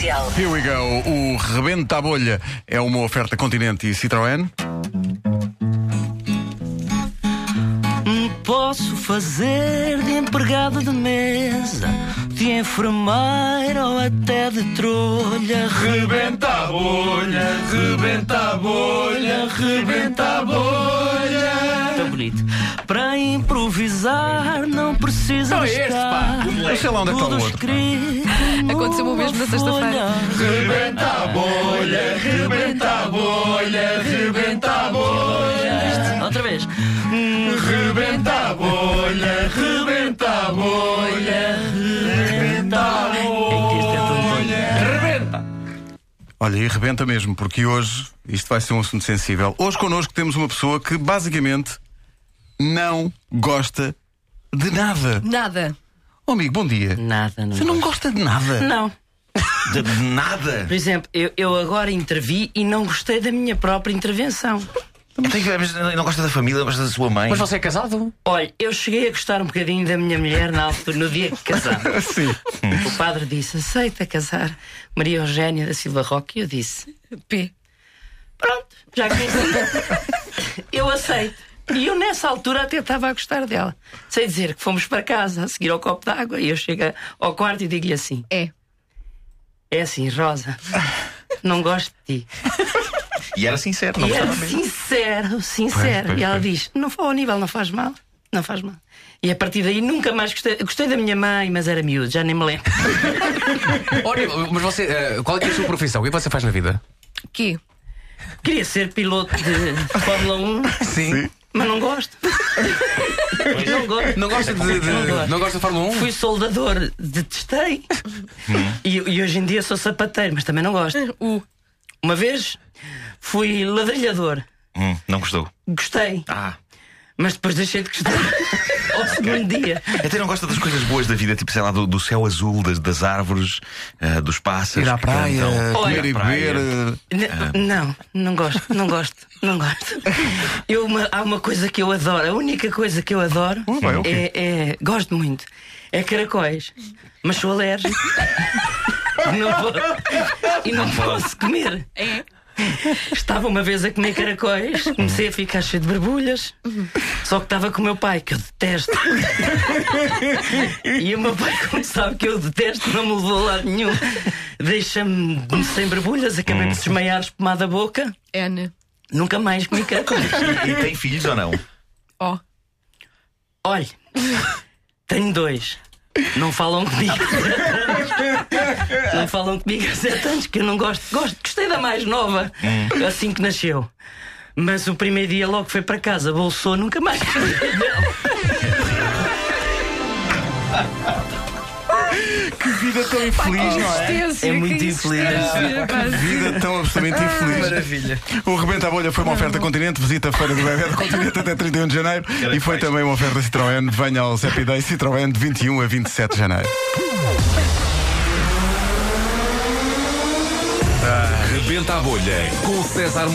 Comercial. Here we go. O Rebenta a Bolha é uma oferta Continente e Citroën. Posso fazer de empregado de mesa, de enfermeira ou até de trolha. Rebenta a bolha, rebenta a bolha, rebenta a bolha. Tão bonito. Para improvisar não precisa Não é este, pá. Eu sei lá onde é que está o outro, escrito Aconteceu o mesmo na sexta-feira. Rebenta a bolha, rebenta a bolha, rebenta a bolha. Outra vez. Rebenta a bolha, rebenta a bolha, rebenta a bolha. Rebenta. Olha, e rebenta mesmo, porque hoje isto vai ser um assunto sensível. Hoje connosco temos uma pessoa que basicamente não gosta de nada. Nada. Oh, amigo, bom dia. Nada, não. Você não gosto. gosta de nada? Não. De nada? Por exemplo, eu, eu agora intervi e não gostei da minha própria intervenção. Então, mas não gosta da família, não gosta da sua mãe. Mas você é casado? Olha, eu cheguei a gostar um bocadinho da minha mulher na altura, no dia que casámos. Sim. O padre disse: aceita casar Maria Eugénia da Silva Roque. E eu disse: P. pronto, já que eu aceito. E eu nessa altura até estava a gostar dela. Sei dizer que fomos para casa a seguir ao copo d'água e eu chego ao quarto e digo-lhe assim: É. é assim, Rosa, não gosto de ti. E era sincero, não E era gostava mesmo. sincero, sincero. Pois, pois, e ela pois. diz: Não foi ao nível, não faz mal. Não faz mal. E a partir daí nunca mais gostei. Gostei da minha mãe, mas era miúdo, já nem me lembro. Olha, mas você, eh, qual é, é a sua profissão? O que é você faz na vida? Que? Queria ser piloto de Fórmula 1, Sim. Mas não gosto. Não gosto. Não gosta de, de- Não gosto. não gosta de Fórmula 1? Fui soldador, detestei. E, e hoje em dia sou sapateiro, mas também não gosto. O. Uma vez fui ladrilhador, Hum, não gostou. gostei, Ah. mas depois deixei de gostar. Ao segundo dia. Até não gosta das coisas boas da vida, tipo, sei lá, do, do céu azul, das, das árvores, ah, dos pássaros. Ir à praia, cantam. comer Olha, e praia. beber. eh, N- Não, não gosto, não gosto, não gosto. Eu, uma- há uma coisa que eu adoro, a única coisa que eu adoro Hum, vai, o quê? é, é- Gosto muito. É caracóis. Mas sou alérgico. não vou, e não posso comer. É. Estava uma vez a comer caracóis, comecei a ficar cheio de borbulhas. Só que estava com o meu pai, que eu detesto. E o meu pai, como sabe que eu detesto, não me levou a lado nenhum. Deixa-me sem borbulhas, acabei de desmaiar, espumar da boca. N. Nunca mais comi caracóis. E tem filhos ou não? O. Olha, tenho dois. Não falam comigo. Não falam comigo há sete anos, que eu não gosto. gosto. Gostei da mais nova, assim que nasceu. Mas o primeiro dia logo foi para casa, bolsou, nunca mais. Que vida tão infeliz, não é? É muito que infeliz. pá. Vida tão absolutamente infeliz. Maravilha. O Rebenta a Bolha foi uma oferta Continente, visita a Feira do Bebé do Continente até 31 de janeiro e foi também uma oferta Citroën. Venha ao Happy Day Citroën de 21 a 27 de janeiro. Rebenta a bolha com César